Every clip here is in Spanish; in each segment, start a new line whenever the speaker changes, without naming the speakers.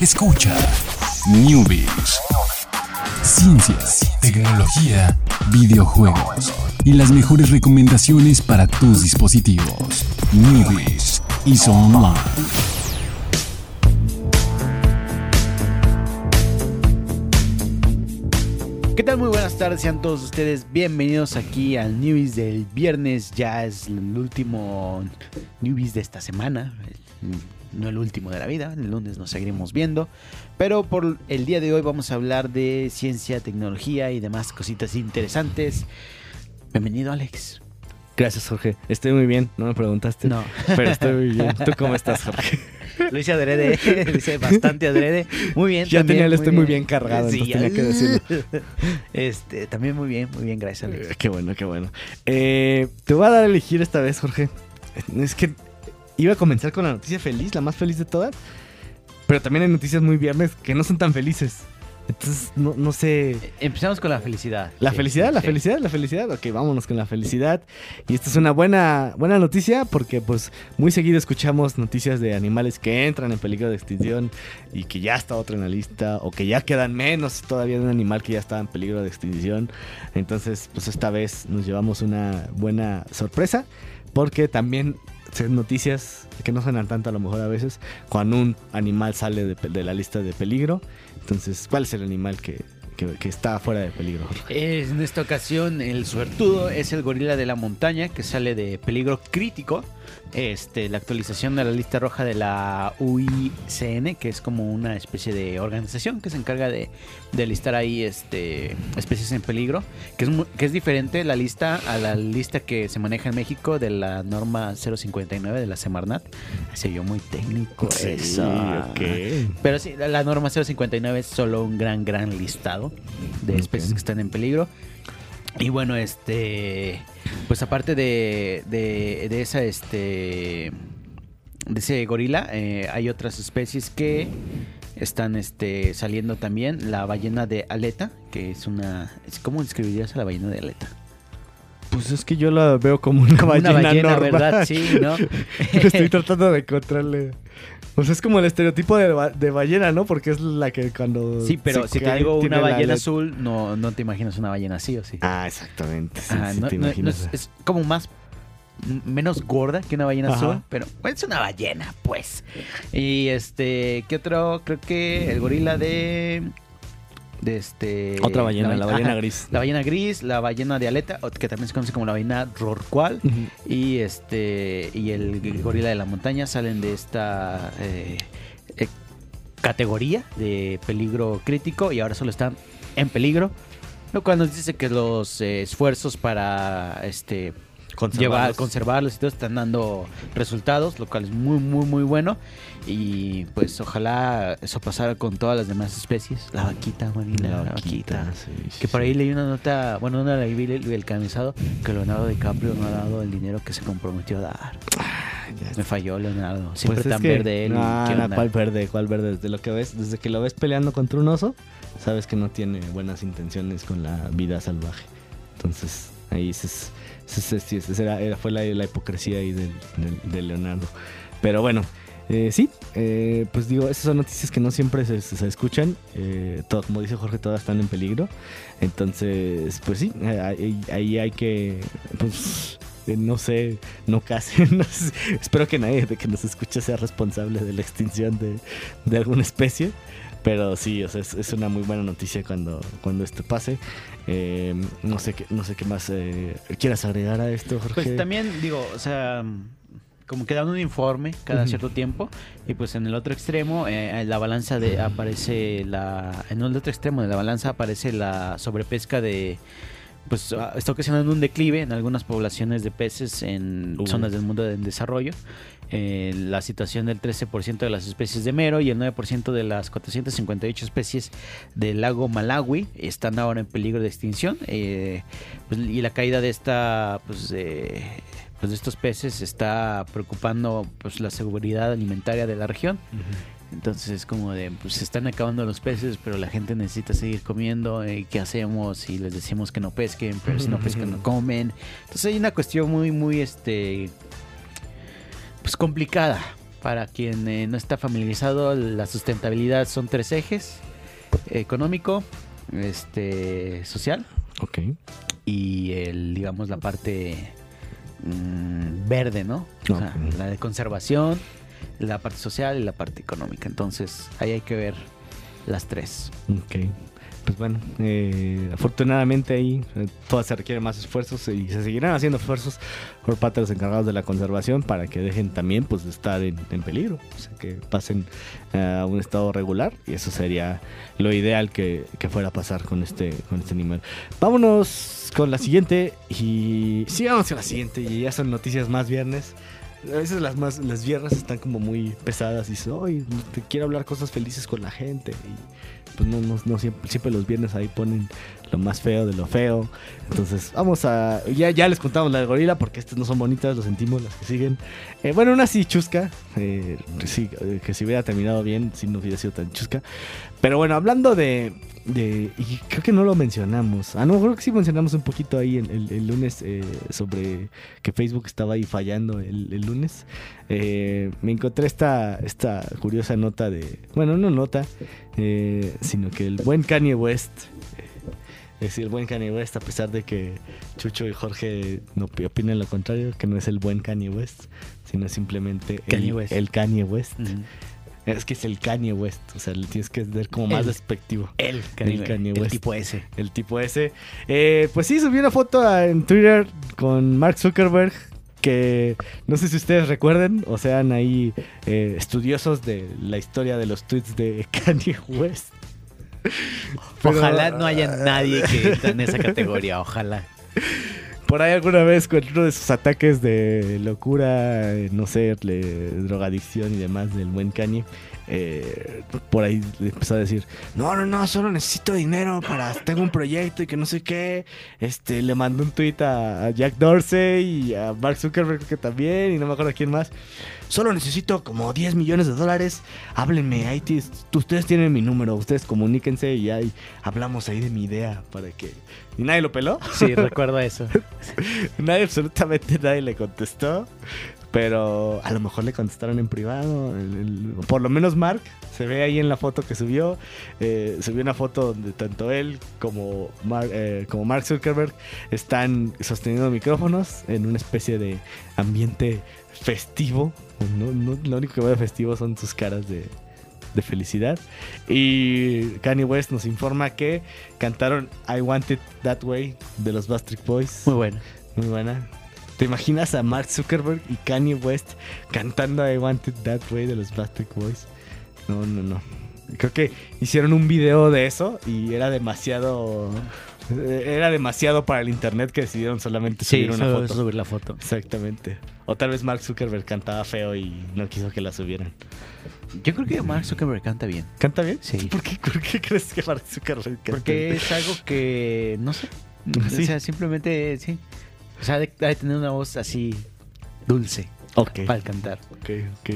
Escucha Newbies. Ciencias, tecnología, videojuegos y las mejores recomendaciones para tus dispositivos. Newbies y Online.
¿Qué tal? Muy buenas tardes, sean todos ustedes bienvenidos aquí al Newbies del viernes. Ya es el último Newbies de esta semana, no el último de la vida. El lunes nos seguiremos viendo, pero por el día de hoy vamos a hablar de ciencia, tecnología y demás cositas interesantes. Bienvenido, Alex.
Gracias, Jorge. Estoy muy bien, no me preguntaste.
No.
Pero estoy muy bien. ¿Tú cómo estás, Jorge?
Lo hice adrede, lo hice bastante adrede. Muy bien.
Ya
también,
tenía el este muy bien cargado,
Sí,
entonces tenía que decirlo.
Este, también muy bien, muy bien, gracias, Alex.
Eh, Qué bueno, qué bueno. Eh, te voy a dar a elegir esta vez, Jorge. Es que iba a comenzar con la noticia feliz, la más feliz de todas. Pero también hay noticias muy viernes que no son tan felices. Entonces, no, no sé.
Empezamos con la felicidad.
La
Sí,
felicidad, la
sí.
felicidad, la felicidad. Ok, vámonos con la felicidad. Y esta es una buena, buena noticia porque pues muy seguido escuchamos noticias de animales que entran en peligro de extinción y que ya está otro en la lista o que ya quedan menos todavía de un animal que ya estaba en peligro de extinción. Entonces, pues esta vez nos llevamos una buena sorpresa porque también noticias que no suenan tanto a lo mejor a veces cuando un animal sale de, de la lista de peligro. Entonces, ¿cuál es el animal que, que- que está fuera de peligro?
En esta ocasión, el suertudo es el gorila de la montaña que sale de peligro crítico. Este, la actualización de la lista roja de la UICN, que es como una especie de organización que se encarga de, de listar ahí este, especies en peligro, que es, que es diferente la lista a la lista que se maneja en México de la norma 059 de la Semarnat. Se vio muy técnico eso.
ok.
Pero sí, la, norma 059 es solo un gran, gran listado de especies
Ok.
que están en peligro. Y bueno, este. Pues aparte de, de, de esa, este. De ese gorila, eh, hay otras especies que están este, saliendo también. La ballena de aleta, que es una. ¿Cómo describirías a la ballena de aleta?
Pues es que yo la veo como una ballena,
una ballena,
normal.
¿verdad? Sí, ¿no?
Estoy tratando de encontrarle. Pues es como el estereotipo de, ba- de ballena, ¿no? Porque es la que cuando.
Sí, pero si te digo una ballena azul, no, no te imaginas una ballena así o sí.
Ah, exactamente. Sí,
Ah,
sí
no-
te
no- no
imaginas.
es, es como más menos gorda que una ballena
Ajá.
azul, pero es una ballena, pues. Y este, ¿qué otro? Creo que el gorila de de este
Otra ballena, la,
ba-
ballena
ajá,
gris.
La ballena gris, la ballena de aleta, que también se conoce como la ballena rorcual,
Ujú.
y este y el gorila de la montaña salen de esta eh, eh, categoría de peligro crítico y ahora solo están en peligro, lo cual nos dice que los eh, esfuerzos para este llevar,
Conservarlos.
conservarlos y todo están dando resultados, lo cual es muy, muy, muy bueno. Y pues ojalá eso pasara con todas las demás especies. La vaquita, Marina, la, vaquita.
sí, sí,
Que por ahí leí una nota, bueno, una leí el, el camisado, que Leonardo DiCaprio no ha dado el dinero que se comprometió a dar.
Ya
Me falló Leonardo. Siempre
Pues es
tan
que-
verde él.
No,
¿qué
no? ¿cuál verde? ¿Cuál verde? Desde lo que ves, desde que lo ves peleando contra un oso, sabes que no tiene buenas intenciones con la vida salvaje. Entonces, ahí ese esa era, era- fue la, la hipocresía ahí del- de Leonardo. Pero bueno, eh, sí, eh, pues digo, esas son noticias que no siempre se, se- escuchan. eh, todo, como dice Jorge, todas están en peligro. Entonces, pues sí, eh, ahí, ahí hay que, pues, no sé, no casi, no sé, espero que nadie de que nos escuche sea responsable de la extinción de, de alguna especie. Pero sí, o sea, es, es una muy buena noticia cuando, cuando esto pase. Eh, no sé qué, no sé qué más eh, quieras agregar a esto, Jorge.
Pues también, digo, o sea, como que dan un informe cada cierto tiempo. Y pues en el otro extremo, eh, en la balanza de aparece la. En el otro extremo de la balanza aparece la sobrepesca de. Pues ah, está ocasionando un declive en algunas poblaciones de peces en zonas del mundo en desarrollo. Eh, la situación del 13% de las especies de mero y el 9% de las 458 especies del lago Malawi están ahora en peligro de extinción. Eh, pues, y la caída de esta, pues, de, pues de estos peces está preocupando pues la seguridad alimentaria de la región. Entonces es como de, pues se están acabando los peces, pero la gente necesita seguir comiendo. eh, ¿Qué hacemos? Y les decimos que no pesquen, pero si no pescan no comen. Entonces hay una cuestión muy, muy, este, pues complicada. Para quien eh, no está familiarizado, la sustentabilidad son tres ejes: económico, este, social
Ok.
y el, digamos, la parte mm, verde, ¿no? O sea, la de conservación, la parte social y la parte económica. Entonces, ahí hay que ver las tres.
Ok. Pues bueno, eh, afortunadamente ahí eh, todavía se requieren más esfuerzos y se seguirán haciendo esfuerzos por parte de los encargados de la conservación para que dejen también pues de estar en, en peligro, o sea, que pasen a un estado regular y eso sería lo ideal que, que fuera a pasar con este, con este animal. Vámonos con la siguiente y sí, vamos con la siguiente y ya son noticias más viernes. A veces las más las viernes están como muy pesadas y "Ay, te quiero hablar cosas felices con la gente." Y pues no, no, no siempre, siempre los viernes ahí ponen lo más feo de lo feo. Entonces, vamos a. Ya, ya les contamos la de gorila porque estas no son bonitas, lo sentimos, las que siguen. Eh, bueno, una chusca. eh, sí, eh, que si hubiera terminado bien, si no hubiera sido tan chusca. Pero bueno, hablando de. de y creo que no lo mencionamos. Ah, no, creo que sí mencionamos un poquito ahí el, el- el lunes eh, sobre que Facebook estaba ahí fallando el, el lunes. Eh, me encontré esta, esta curiosa nota de. Bueno, no nota, eh, sino que el buen Kanye West. eh, Es decir, el buen Kanye West, a pesar de que Chucho y Jorge no opi- opinen lo contrario, que no es el buen Kanye West, sino simplemente
Kanye
el,
West.
el Kanye West. Es que es el Kanye West, o sea, le tienes que ver como más
El-
despectivo.
El Kanye,
El Kanye
el
West.
tipo ese.
El tipo ese. Eh, pues sí, subió una foto en Twitter con Mark Zuckerberg. Que no sé si ustedes recuerden o sean ahí eh, estudiosos de la historia de los tweets de Kanye West. Pero-
Ojalá no haya nadie que entre en esa categoría, ojalá.
Por ahí alguna vez con uno de sus ataques de locura, eh, no sé, drogadicción y demás del buen Kanye, eh, por ahí empezó a decir, no, no, no, solo necesito dinero para, tengo un proyecto y que no sé qué. Este, le mandó un tweet a, a Jack Dorsey y a Mark Zuckerberg que también, y no me acuerdo quién más. Solo necesito como 10 millones de dólares. Háblenme, ahí ustedes tienen mi número, ustedes comuníquense y ahí hablamos ahí de mi idea para que... ¿Y nadie lo peló?
Sí, recuerdo eso.
Nadie, absolutamente nadie le contestó. Pero a lo mejor le contestaron en privado. el- el- por lo menos Mark se ve ahí en la foto que subió. eh, subió una foto donde tanto él como, Mar- eh, como Mark Zuckerberg están sosteniendo micrófonos en una especie de ambiente festivo. No, no- lo único que veo de festivo son sus caras de, de felicidad. Y Kanye West nos informa que cantaron I Want It That Way de los Bastric Boys.
Muy bueno.
Muy buena. ¿Te imaginas a Mark Zuckerberg y Kanye West cantando I Want It That Way de los Backstreet Boys? No, no, no. Creo que hicieron un video de eso y era demasiado... eh, Era demasiado para el internet que decidieron solamente
Sí,
subir una
solo
foto.
subir la foto.
Exactamente. O tal vez Mark Zuckerberg cantaba feo y no quiso que la subieran.
Yo creo que Mark Zuckerberg canta bien.
¿Canta bien?
Sí.
¿Por qué, por qué crees que Mark Zuckerberg canta
Porque
bien?
es algo que, no sé.
Sí.
O sea, simplemente, sí. O sea, de, de tener una voz así dulce
Ok,
para cantar.
ok, ok.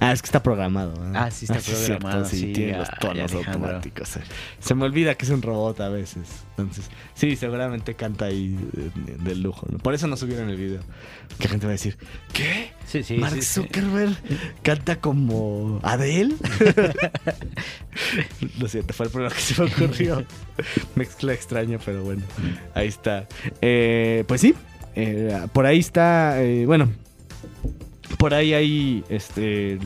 Ah, es que está programado. ¿eh?
Ah, sí está
es cierto,
programado, sí,
tiene los tonos automáticos. eh. Se me olvida que es un robot a veces. Entonces, sí, seguramente canta ahí eh, de lujo. ¿no? Por eso no subieron el video. Que gente va a decir, ¿qué?
Sí, sí.
Mark. Zuckerberg canta como Adele. Lo siento, fue el primero que se me ocurrió. Mezcla extraña, pero bueno, ahí está. Eh, pues sí, eh, por ahí está, eh, bueno, por ahí hay este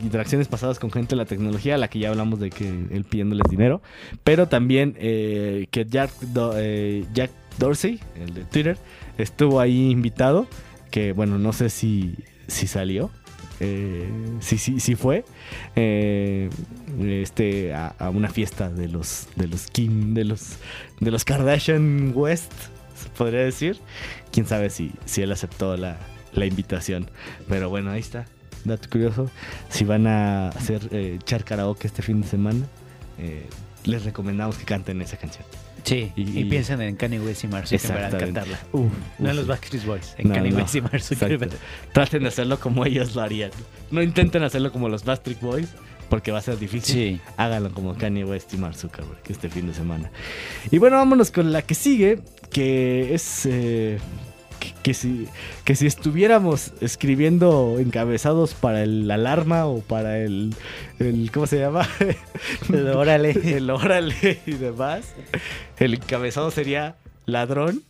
interacciones pasadas con gente de la tecnología, a la que ya hablamos de que él pidiéndoles dinero, pero también eh, que Jack, Do- eh, Jack Dorsey, el de Twitter, estuvo ahí invitado, que bueno, no sé si, si salió. Eh, sí, sí, sí fue eh, este a, una fiesta de los de los Kim de los de los Kardashian West podría decir. Quién sabe si, si él aceptó la, la invitación. Pero bueno ahí está dato curioso. Si van a hacer eh, echar karaoke este fin de semana eh, les recomendamos que canten esa canción
Sí, y,
Y-
piensen en Kanye West y Mark Zuckerberg al cantarla.
Uf,
No en los. Backstreet Boys, en
No,
Kanye
no.
West y Mark Zuckerberg.
Traten de hacerlo como ellos lo harían. No intenten hacerlo como los Bastric Boys, porque va a ser difícil.
Sí.
Háganlo como Kanye West y Mark Zuckerberg este fin de semana. Y bueno, vámonos con la que sigue, que es... eh, que, si, que si estuviéramos escribiendo encabezados para el alarma o para el, el ¿cómo se llama?
El órale.
el órale y demás, el encabezado sería ladrón,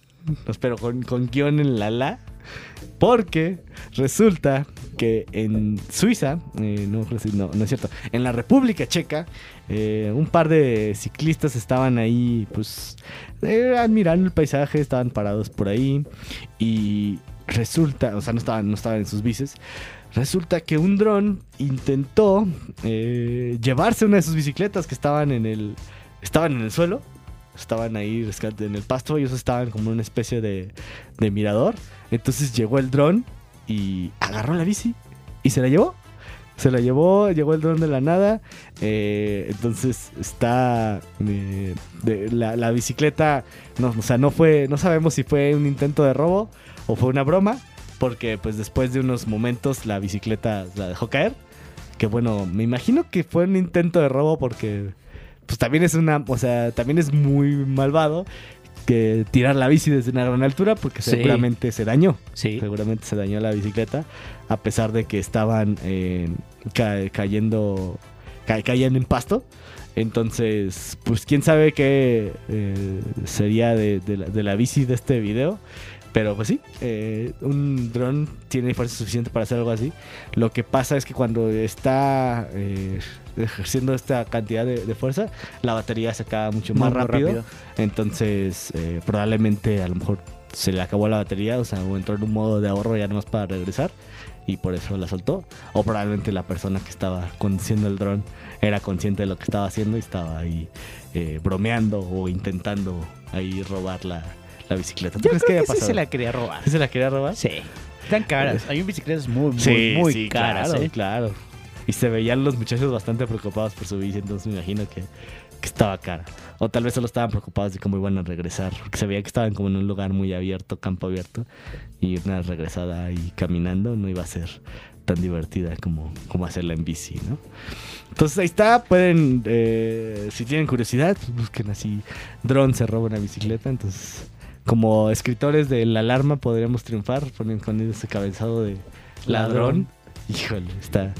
pero con, con guion en la la, porque resulta que en Suiza, eh, no, no, no es cierto, en la República Checa, eh, un par de ciclistas estaban ahí, pues, eh, admirando el paisaje, estaban parados por ahí y resulta, o sea, no estaban, no estaban en sus bicis. Resulta que un dron intentó llevarse una de sus bicicletas que estaban en el, estaban en el suelo, estaban ahí en el pasto, ellos estaban como una especie de, de mirador. Entonces llegó el dron y agarró la bici y se la llevó. Se la llevó, llegó el dron de la nada. eh, entonces está eh, la, la bicicleta. No, o sea, no fue. No sabemos si fue un intento de robo o fue una broma. Porque pues después de unos momentos la bicicleta la dejó caer. Que bueno, me imagino que fue un intento de robo porque pues también es una, o sea, también es muy malvado que tirar la bici desde una gran altura porque
Sí.
seguramente se dañó.
Sí.
Seguramente se dañó la bicicleta a pesar de que estaban eh, ca- cayendo, ca- caían en pasto. Entonces, pues quién sabe qué eh, sería de, de la, de la bici de este video. Pero pues sí, eh, un dron tiene fuerza suficiente para hacer algo así. Lo que pasa es que cuando está eh, ejerciendo esta cantidad de, de fuerza, la batería se acaba mucho más rápido. Entonces, eh, probablemente a lo mejor se le acabó la batería, o sea, o entró en un modo de ahorro ya nomás para regresar y por eso la soltó. O probablemente la persona que estaba conduciendo el dron era consciente de lo que estaba haciendo y estaba ahí eh, bromeando o intentando ahí robar la, la bicicleta. ¿Tú
Yo
crees
creo
haya
que sí
pasado?
se la quería robar.
¿Sí se la quería robar?
Sí. Están caras. Hay bicicletas muy, muy,
Sí,
muy
sí,
caras.
claro,
¿eh?
claro. Y se veían los muchachos bastante preocupados por su bici, entonces me imagino que, que estaba cara. O tal vez solo estaban preocupados de cómo iban a regresar, porque se veía que estaban como en un lugar muy abierto, campo abierto, y una regresada ahí caminando no iba a ser tan divertida como, como hacerla en bici, ¿no? Entonces ahí está, pueden, eh, si tienen curiosidad, pues busquen así, dron se roba una bicicleta, entonces como escritores de la alarma podríamos triunfar poniendo con ese cabezado de ladrón.
Ladrón.
Híjole, está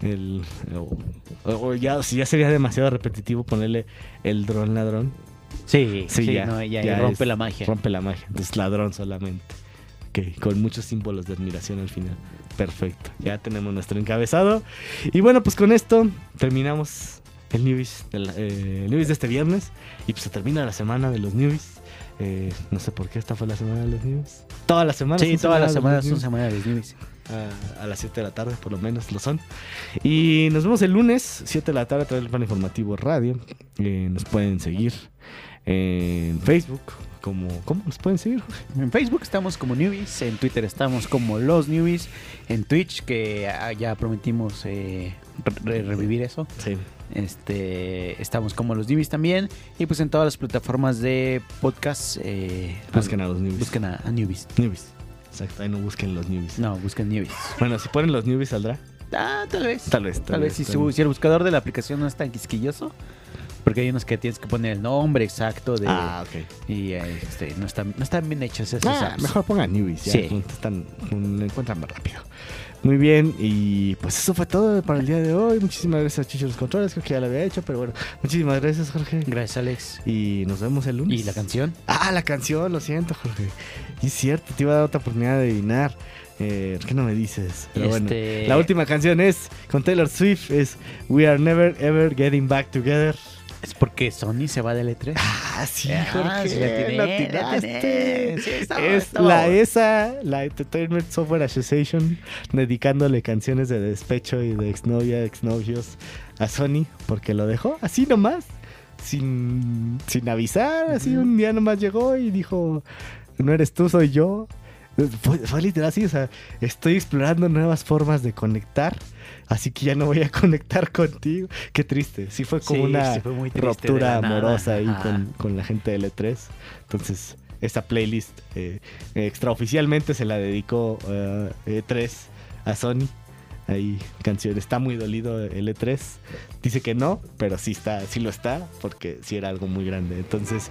el o, o ya ya sería demasiado repetitivo ponerle el dron ladrón.
Sí,
Sí,
sí,
ya,
no, ya,
ya
rompe
es-
la magia.
Rompe la magia. Entonces ladrón solamente. Ok, con muchos símbolos de admiración al final. Perfecto. Ya tenemos nuestro encabezado. Y bueno, pues con esto terminamos el newbies, eh, el newbies de este viernes. Y pues se termina la semana de los newbies. Eh, no sé por qué esta fue la semana de los newbies. Todas las semanas.
Sí,
son
todas las
de los
semanas son semanas de newbies.
a, a las 7 de la tarde, por lo menos lo son. Y nos vemos el lunes, 7 de la tarde, a través del plan informativo radio. Eh, nos pueden seguir en Facebook. Como, ¿Cómo nos pueden seguir?
En Facebook estamos como Newbies, en Twitter estamos como Los Newbies, en Twitch, que ah, ya prometimos eh, re- revivir eso.
Sí.
Este, estamos como Los Newbies también. Y pues en todas las plataformas de podcast. Eh,
Busquen a los newbies.
busquen a, a Newbies.
Newbies. Exacto, ahí no busquen los newbies.
No, busquen Newbies.
Bueno, si ponen los newbies saldrá.
Ah, tal vez.
Tal vez,
Tal, vez, si, si el buscador de la aplicación no es tan quisquilloso. Porque hay unos que tienes que poner el nombre exacto de.
Ah, ok.
Y este, no, están, no están bien hechos esos
Ah,
apps.
mejor pongan newbies, ya
Sí.
están, lo encuentran más rápido. Muy bien, y pues eso fue todo para el día de hoy. Muchísimas gracias a Chicho los Controles, creo que ya lo había hecho, pero bueno, muchísimas gracias Jorge.
Gracias, Alex.
Y nos vemos el lunes.
¿Y la canción?
Ah, la canción, lo siento, Jorge. Y es cierto, te iba a dar otra oportunidad de adivinar. Eh, ¿Por qué no me dices? Pero bueno.
Este-
La última canción es con Taylor Swift, es We Are Never Ever Getting Back Together.
Es porque Sony se va del E3.
Ah, sí,
Ah,
Jorge.
sí la atiné,
la
la
atinaste.
atiné. Sí, estaba-
es
estaba
la
bueno.
ESA, la Entertainment Software Association, dedicándole canciones de despecho y de exnovia, exnovios a Sony, porque lo dejó así nomás, sin, sin avisar, así un día nomás llegó y dijo, no eres tú, soy yo. Fue, fue literal así, o sea, estoy explorando nuevas formas de conectar, así que ya no voy a conectar contigo. Qué triste, sí fue como
Sí,
una
sí, fue muy triste de
ruptura amorosa ahí con, con la gente del E3. Entonces, esta playlist eh, extraoficialmente se la dedicó eh, E3 a Sony. Ahí canción, está muy dolido el E3. Dice que no, pero sí está, sí lo está, porque sí era algo muy grande. Entonces,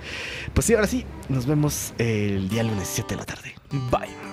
pues sí, ahora sí, nos vemos el día lunes 7 de la tarde. Bye.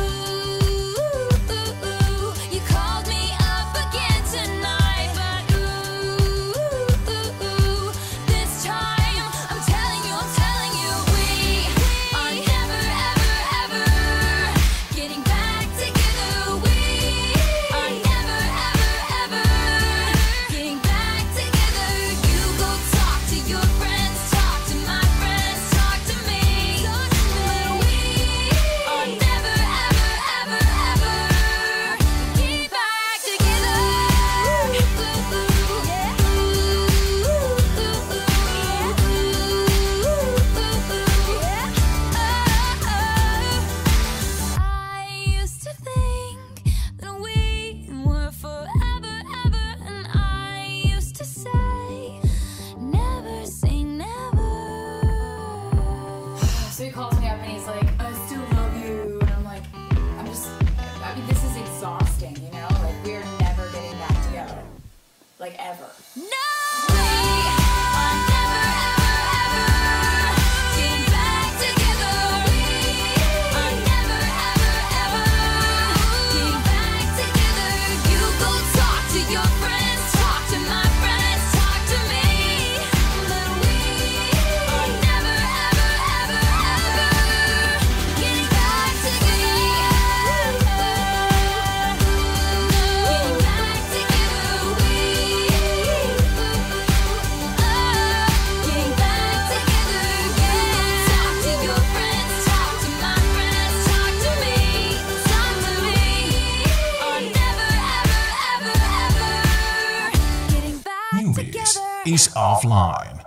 offline.